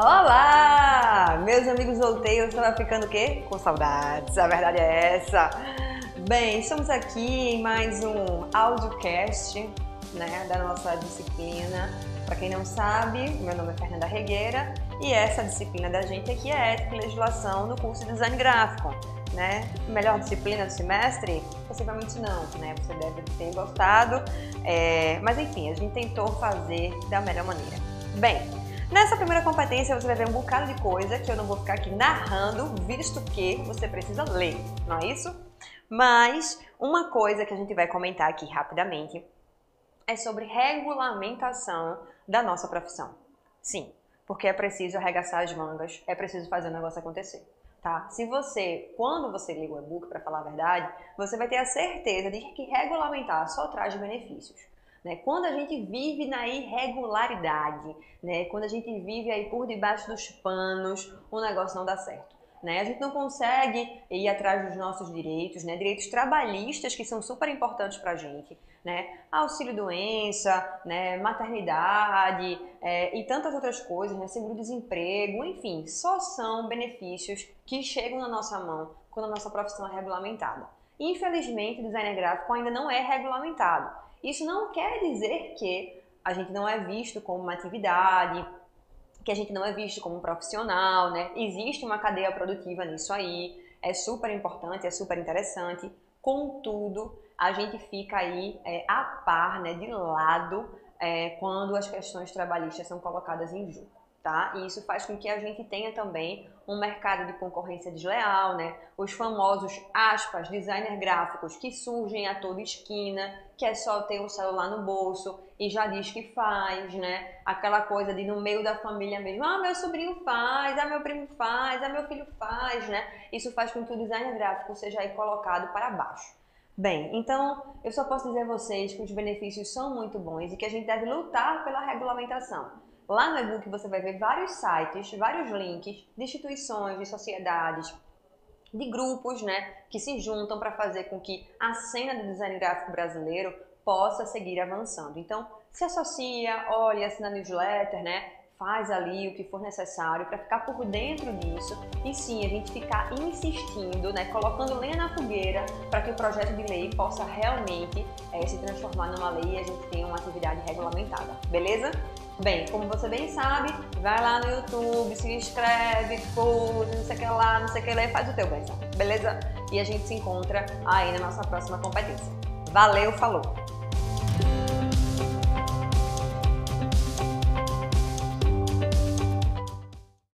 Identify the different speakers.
Speaker 1: Olá! Meus amigos voltei, eu estava ficando o quê? Com saudades, a verdade é essa. Bem, estamos aqui em mais um audiocast né, da nossa disciplina. Para quem não sabe, meu nome é Fernanda Regueira e essa disciplina da gente aqui é Ética e Legislação no curso de Design Gráfico. Né? Melhor disciplina do semestre? Possivelmente não, né? Você deve ter gostado, é... mas enfim, a gente tentou fazer da melhor maneira. Bem, nessa primeira competência você vai ver um bocado de coisa que eu não vou ficar aqui narrando, visto que você precisa ler, não é isso? Mas uma coisa que a gente vai comentar aqui rapidamente é sobre regulamentação da nossa profissão. Sim, porque é preciso arregaçar as mangas, é preciso fazer o negócio acontecer. Tá? Se você, quando você liga o e-book, para falar a verdade, você vai ter a certeza de que regulamentar só traz benefícios. Né? Quando a gente vive na irregularidade, né? quando a gente vive aí por debaixo dos panos, o negócio não dá certo. Né? A gente não consegue ir atrás dos nossos direitos, né? direitos trabalhistas que são super importantes para a gente, né? auxílio-doença, né? maternidade é, e tantas outras coisas, né? seguro-desemprego, enfim, só são benefícios que chegam na nossa mão quando a nossa profissão é regulamentada. Infelizmente, o designer gráfico ainda não é regulamentado. Isso não quer dizer que a gente não é visto como uma atividade, que a gente não é visto como um profissional, né? Existe uma cadeia produtiva nisso aí, é super importante, é super interessante. Contudo, a gente fica aí é, a par, né, de lado, é, quando as questões trabalhistas são colocadas em jogo tá? E isso faz com que a gente tenha também um mercado de concorrência desleal, né? Os famosos, aspas, designer gráficos que surgem a toda esquina, que é só ter um celular no bolso e já diz que faz, né? Aquela coisa de no meio da família mesmo, ah, meu sobrinho faz, ah, meu primo faz, ah, meu filho faz, né? Isso faz com que o designer gráfico seja aí colocado para baixo. Bem, então eu só posso dizer a vocês que os benefícios são muito bons e que a gente deve lutar pela regulamentação. Lá no e-book você vai ver vários sites, vários links de instituições, de sociedades, de grupos, né, que se juntam para fazer com que a cena do design gráfico brasileiro possa seguir avançando. Então, se associa, olha, assina newsletter, né? Faz ali o que for necessário para ficar por dentro disso e sim a gente ficar insistindo, né, colocando lenha na fogueira para que o projeto de lei possa realmente é, se transformar numa lei e a gente tenha uma atividade regulamentada, beleza? Bem, como você bem sabe, vai lá no YouTube, se inscreve, curte, não sei o que lá, não sei o que lá e faz o teu bem, beleza? E a gente se encontra aí na nossa próxima competência. Valeu, falou!